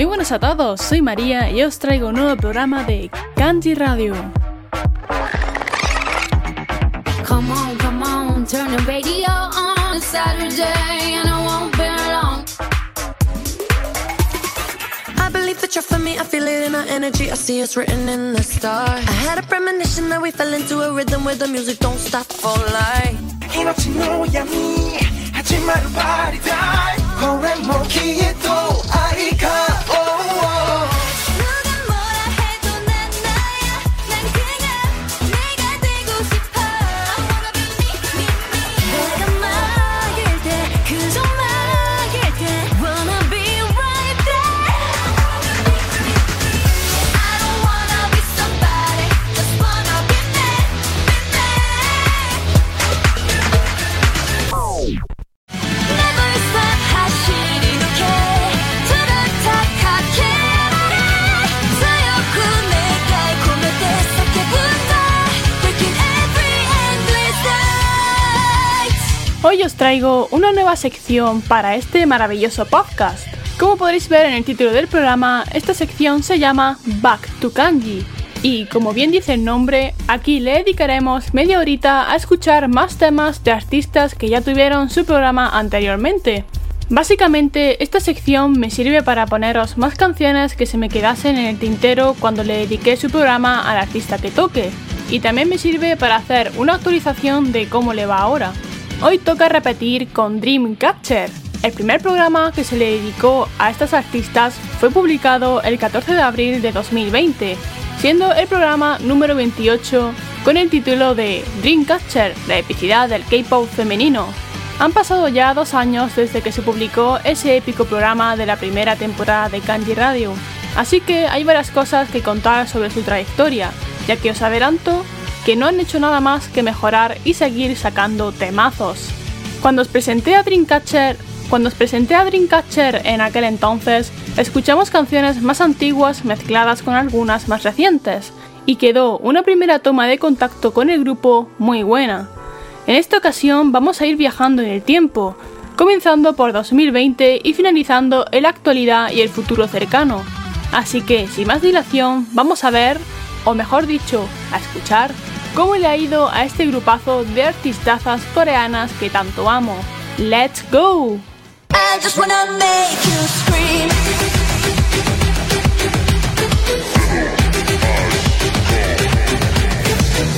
Muy buenas a todos, soy María y os traigo un nuevo programa de Kanji Radio. Come on, come on, turn the radio on. It's Saturday and I won't be long. I believe that you're for me, I feel it in our energy. I see it's written in the stars. I had a premonition that we fell into a rhythm where the music don't stop for life. 이너지 너야 party time. 거래 Hoy os traigo una nueva sección para este maravilloso podcast. Como podréis ver en el título del programa, esta sección se llama Back to Kanji. Y como bien dice el nombre, aquí le dedicaremos media horita a escuchar más temas de artistas que ya tuvieron su programa anteriormente. Básicamente, esta sección me sirve para poneros más canciones que se me quedasen en el tintero cuando le dediqué su programa al artista que toque. Y también me sirve para hacer una actualización de cómo le va ahora. Hoy toca repetir con Dreamcatcher. El primer programa que se le dedicó a estas artistas fue publicado el 14 de abril de 2020, siendo el programa número 28 con el título de Dreamcatcher, la epicidad del K-pop femenino. Han pasado ya dos años desde que se publicó ese épico programa de la primera temporada de Kanji Radio, así que hay varias cosas que contar sobre su trayectoria, ya que os adelanto que no han hecho nada más que mejorar y seguir sacando temazos. Cuando os presenté a Dreamcatcher, cuando os presenté a Dreamcatcher en aquel entonces, escuchamos canciones más antiguas mezcladas con algunas más recientes, y quedó una primera toma de contacto con el grupo muy buena. En esta ocasión vamos a ir viajando en el tiempo, comenzando por 2020 y finalizando en la actualidad y el futuro cercano. Así que, sin más dilación, vamos a ver, o mejor dicho, a escuchar, cómo le ha ido a este grupazo de artistazas coreanas que tanto amo. ¡Let's go! I just wanna make you scream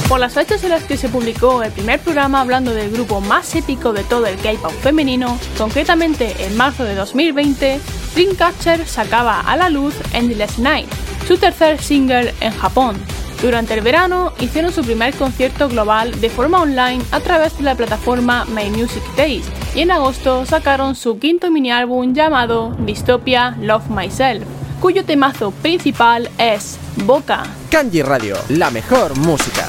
Por las fechas en las que se publicó el primer programa hablando del grupo más épico de todo el K-pop femenino, concretamente en marzo de 2020, Dreamcatcher sacaba a la luz Endless Night, su tercer single en Japón. Durante el verano hicieron su primer concierto global de forma online a través de la plataforma My Music Taste y en agosto sacaron su quinto mini álbum llamado Dystopia Love Myself, cuyo temazo principal es Boca. Kanji Radio, la mejor música.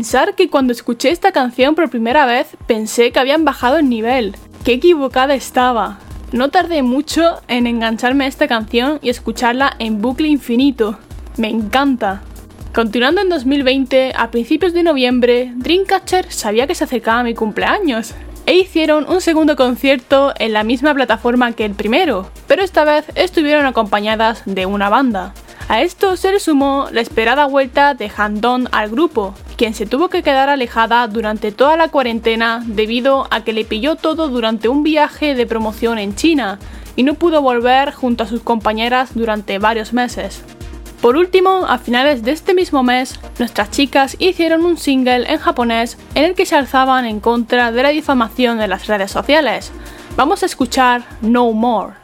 Pensar que cuando escuché esta canción por primera vez pensé que habían bajado el nivel. ¡Qué equivocada estaba! No tardé mucho en engancharme a esta canción y escucharla en bucle infinito. Me encanta. Continuando en 2020, a principios de noviembre, Dreamcatcher sabía que se acercaba mi cumpleaños. E hicieron un segundo concierto en la misma plataforma que el primero, pero esta vez estuvieron acompañadas de una banda. A esto se le sumó la esperada vuelta de Handon al grupo, quien se tuvo que quedar alejada durante toda la cuarentena debido a que le pilló todo durante un viaje de promoción en China y no pudo volver junto a sus compañeras durante varios meses. Por último, a finales de este mismo mes, nuestras chicas hicieron un single en japonés en el que se alzaban en contra de la difamación de las redes sociales. Vamos a escuchar No More.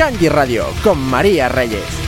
Kanji Radio con María Reyes.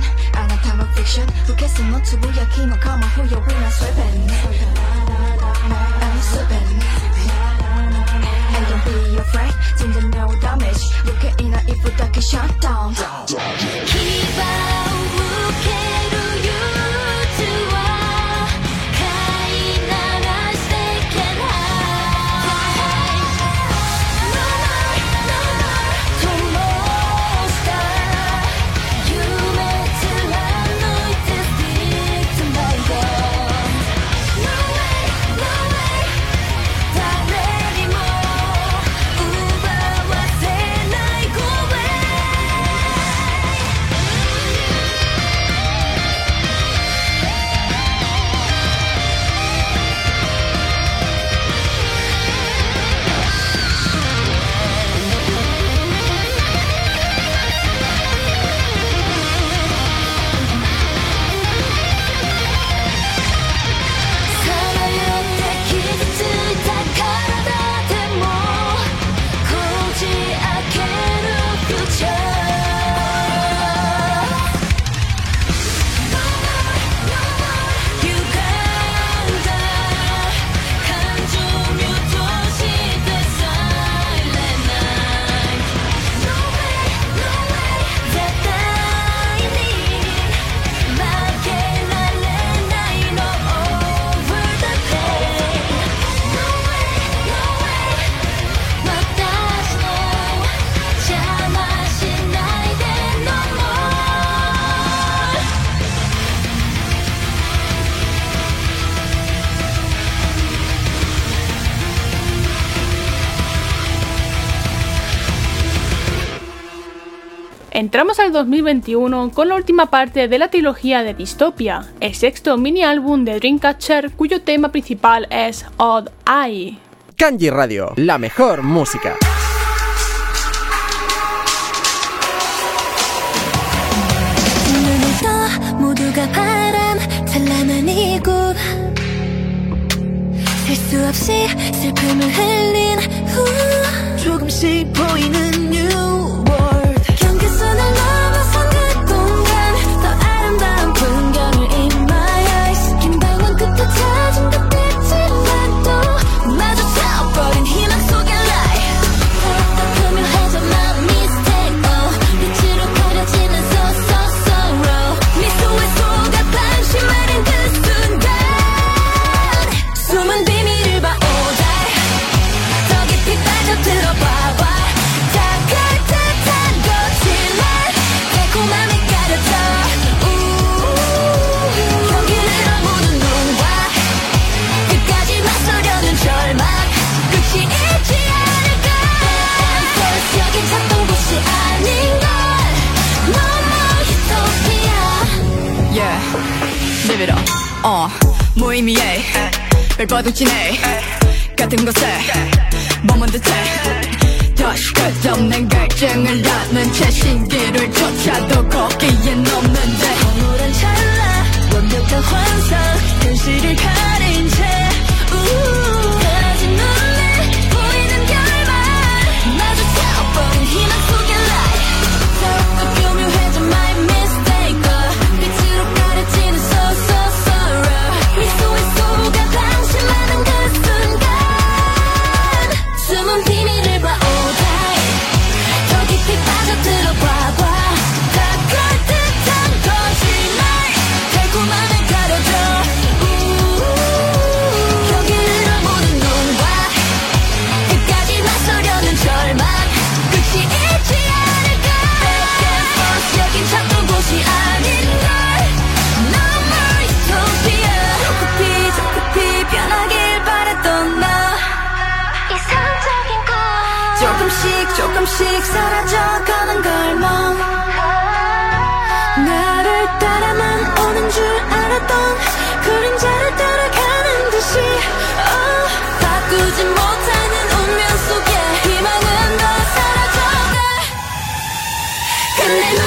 fiction. I like comic fiction. 웃겠음 뭐 투부야키 뭐 come on who you when I'm slipping I'm slipping I don't be afraid. 진짜 no damage. Look at in a if you take shut down 기바 우케로 Entramos al 2021 con la última parte de la trilogía de Dystopia, el sexto mini álbum de Dreamcatcher cuyo tema principal es Odd Eye. Kanji Radio, la mejor música. 멜버둥 지네. 같은 곳에 머문 듯해. 다시 끝없는 갈증을 낳는 채 신기를 쫓아도 거기엔 없는데. 허물은 찰나. 완벽한 환상. 현실을 가린 채. 우우 사라진 눈에 보이는 결말. 마주쳐본 희망 속 Turn you.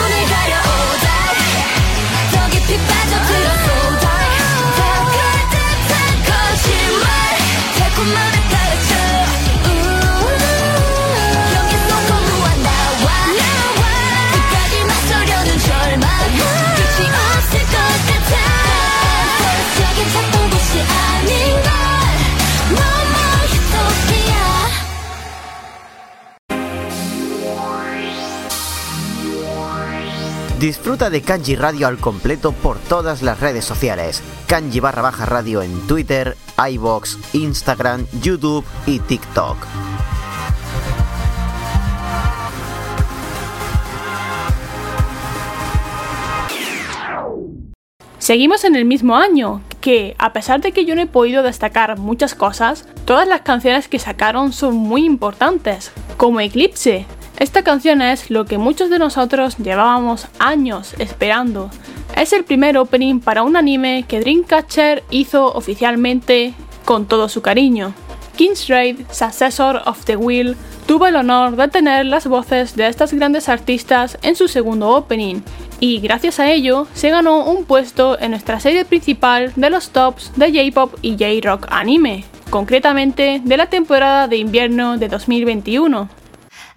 Disfruta de Kanji Radio al completo por todas las redes sociales. Kanji barra baja radio en Twitter, iBox, Instagram, YouTube y TikTok. Seguimos en el mismo año, que a pesar de que yo no he podido destacar muchas cosas, todas las canciones que sacaron son muy importantes, como Eclipse, esta canción es lo que muchos de nosotros llevábamos años esperando. Es el primer opening para un anime que Dreamcatcher hizo oficialmente con todo su cariño. King's Raid, Successor of the Will, tuvo el honor de tener las voces de estas grandes artistas en su segundo opening, y gracias a ello se ganó un puesto en nuestra serie principal de los tops de J-Pop y J-Rock anime, concretamente de la temporada de invierno de 2021.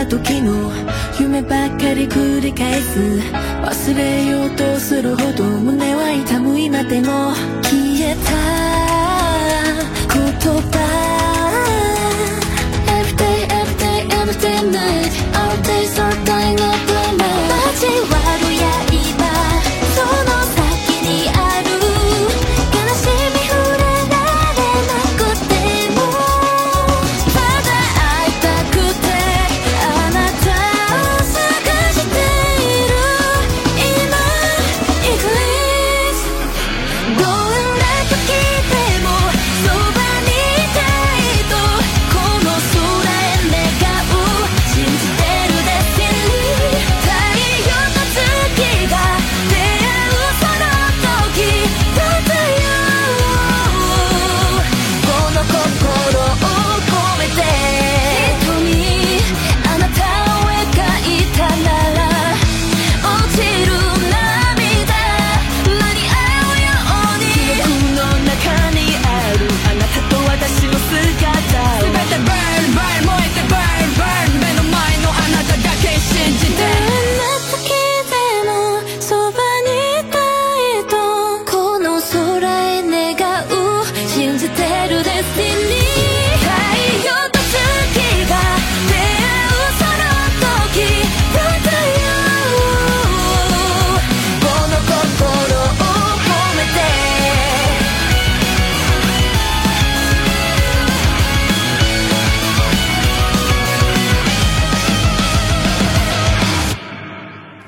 た時の夢ばっかり繰り返す忘れようとするほど胸は痛む今でも消えた言葉 Everyday, everyday, everyday night Our days are dying up right now 街は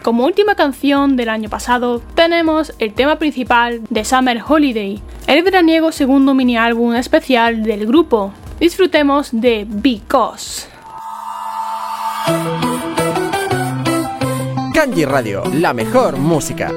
Como última canción del año pasado, tenemos el tema principal de Summer Holiday, el veraniego segundo mini álbum especial del grupo. Disfrutemos de Because. Kanji Radio, la mejor música.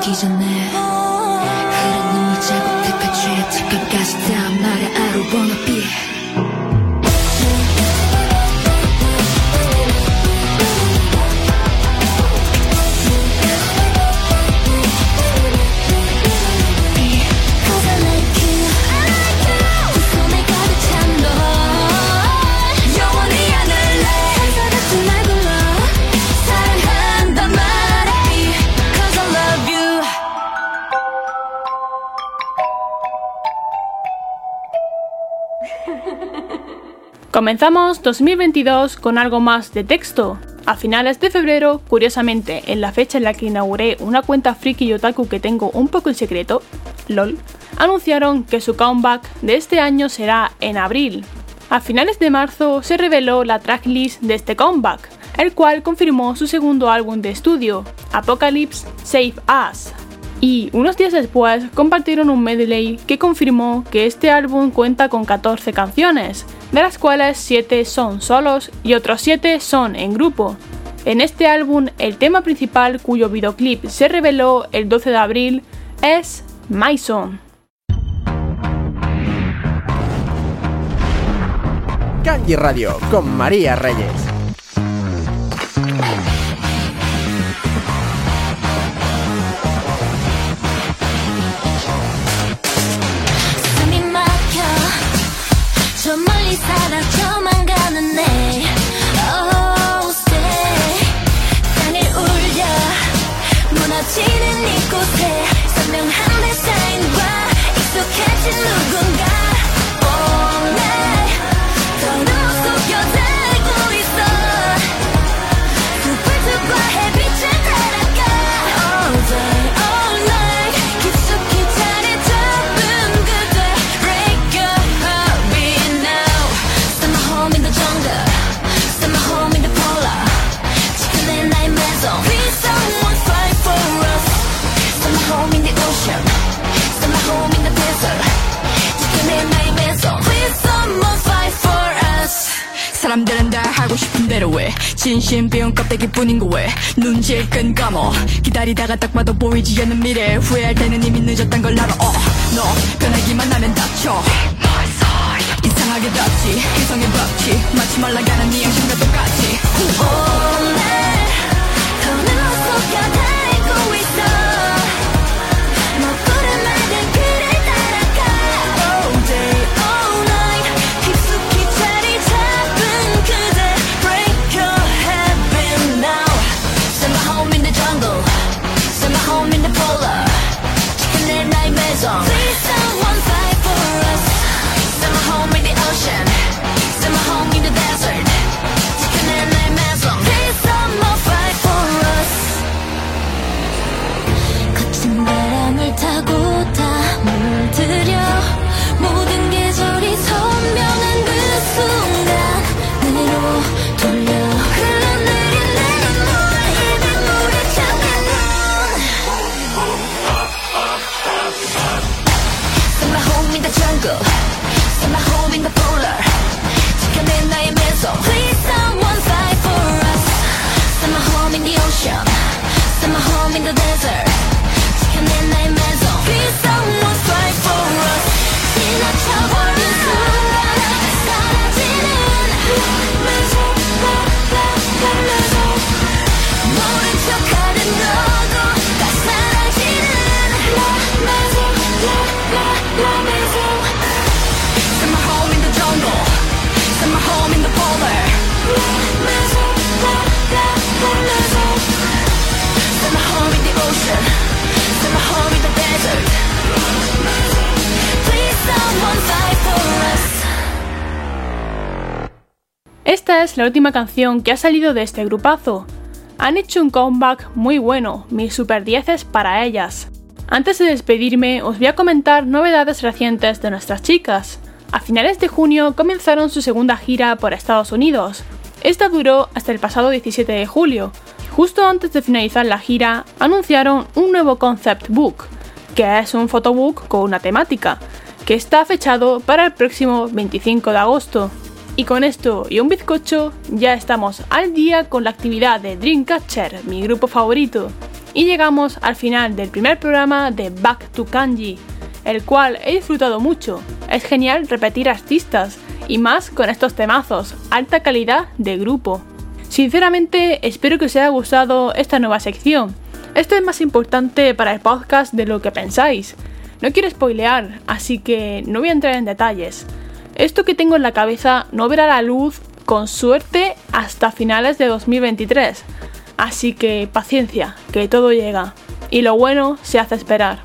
지기 전에 흐른 눈물 자국 대패 취해 특급 가시 다. 말해 I don't wanna be Comenzamos 2022 con algo más de texto. A finales de febrero, curiosamente, en la fecha en la que inauguré una cuenta friki y otaku que tengo un poco en secreto, LOL, anunciaron que su comeback de este año será en abril. A finales de marzo se reveló la tracklist de este comeback, el cual confirmó su segundo álbum de estudio, Apocalypse Save Us. Y unos días después compartieron un medley que confirmó que este álbum cuenta con 14 canciones, de las cuales 7 son solos y otros 7 son en grupo. En este álbum, el tema principal cuyo videoclip se reveló el 12 de abril es My Song. Kanji Radio con María Reyes. 진심 비운 껍데기 뿐인 거왜? 눈질 끈 감어. 기다리다가 딱 봐도 보이지 않는 미래. 후회할 때는 이미 늦었단 걸 알아. 어, 너 변하기만 하면 다쳐. 이상하게 닿지 이성의 법칙 마치 말라가는 네 양심과 똑같이. All Es la última canción que ha salido de este grupazo. Han hecho un comeback muy bueno, mis super 10 para ellas. Antes de despedirme, os voy a comentar novedades recientes de nuestras chicas. A finales de junio comenzaron su segunda gira por Estados Unidos. Esta duró hasta el pasado 17 de julio. Justo antes de finalizar la gira, anunciaron un nuevo concept book, que es un photobook con una temática, que está fechado para el próximo 25 de agosto. Y con esto y un bizcocho ya estamos al día con la actividad de Dreamcatcher, mi grupo favorito. Y llegamos al final del primer programa de Back to Kanji, el cual he disfrutado mucho. Es genial repetir artistas y más con estos temazos, alta calidad de grupo. Sinceramente espero que os haya gustado esta nueva sección. Esto es más importante para el podcast de lo que pensáis. No quiero spoilear, así que no voy a entrar en detalles. Esto que tengo en la cabeza no verá la luz con suerte hasta finales de 2023. Así que paciencia, que todo llega. Y lo bueno se hace esperar.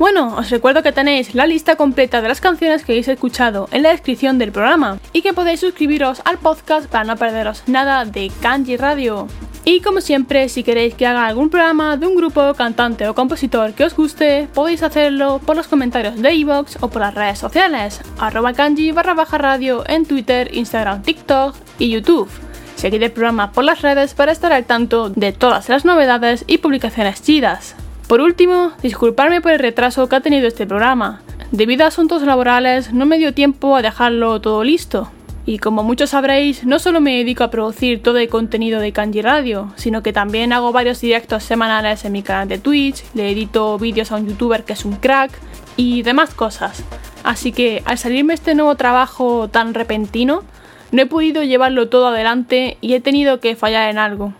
Bueno, os recuerdo que tenéis la lista completa de las canciones que habéis escuchado en la descripción del programa y que podéis suscribiros al podcast para no perderos nada de Kanji Radio. Y como siempre, si queréis que haga algún programa de un grupo, cantante o compositor que os guste, podéis hacerlo por los comentarios de iVoox o por las redes sociales, arroba kanji barra baja radio en Twitter, Instagram, TikTok y YouTube. Seguid el programa por las redes para estar al tanto de todas las novedades y publicaciones chidas. Por último, disculparme por el retraso que ha tenido este programa. Debido a asuntos laborales no me dio tiempo a dejarlo todo listo. Y como muchos sabréis, no solo me dedico a producir todo el contenido de Kanji Radio, sino que también hago varios directos semanales en mi canal de Twitch, le edito vídeos a un youtuber que es un crack y demás cosas. Así que al salirme este nuevo trabajo tan repentino, no he podido llevarlo todo adelante y he tenido que fallar en algo.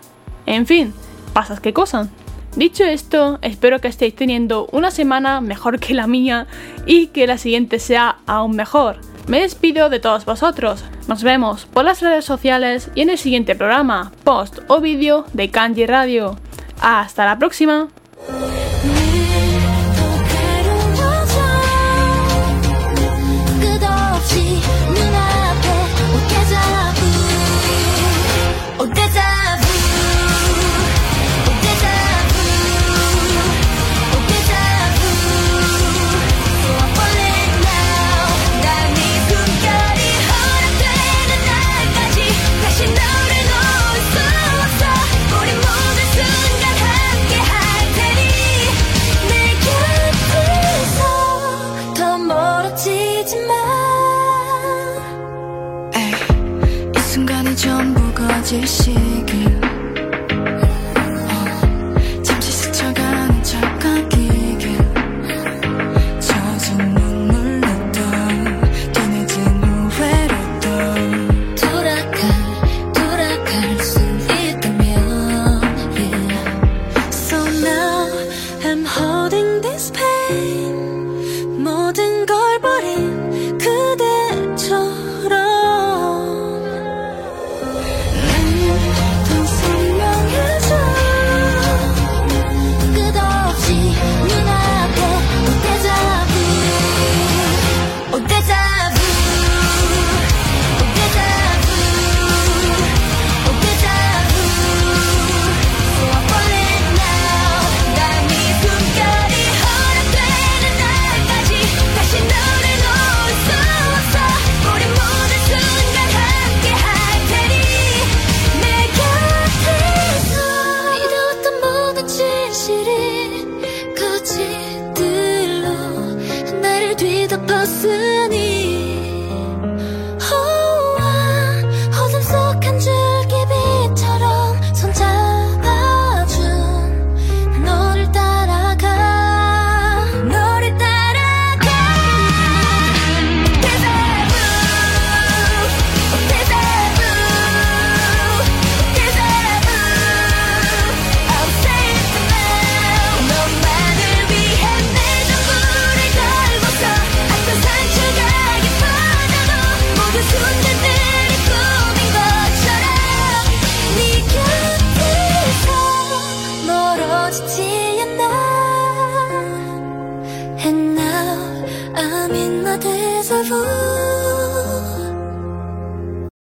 En fin, pasas que cosas. Dicho esto, espero que estéis teniendo una semana mejor que la mía y que la siguiente sea aún mejor. Me despido de todos vosotros. Nos vemos por las redes sociales y en el siguiente programa, post o vídeo de Kanji Radio. Hasta la próxima. 에이,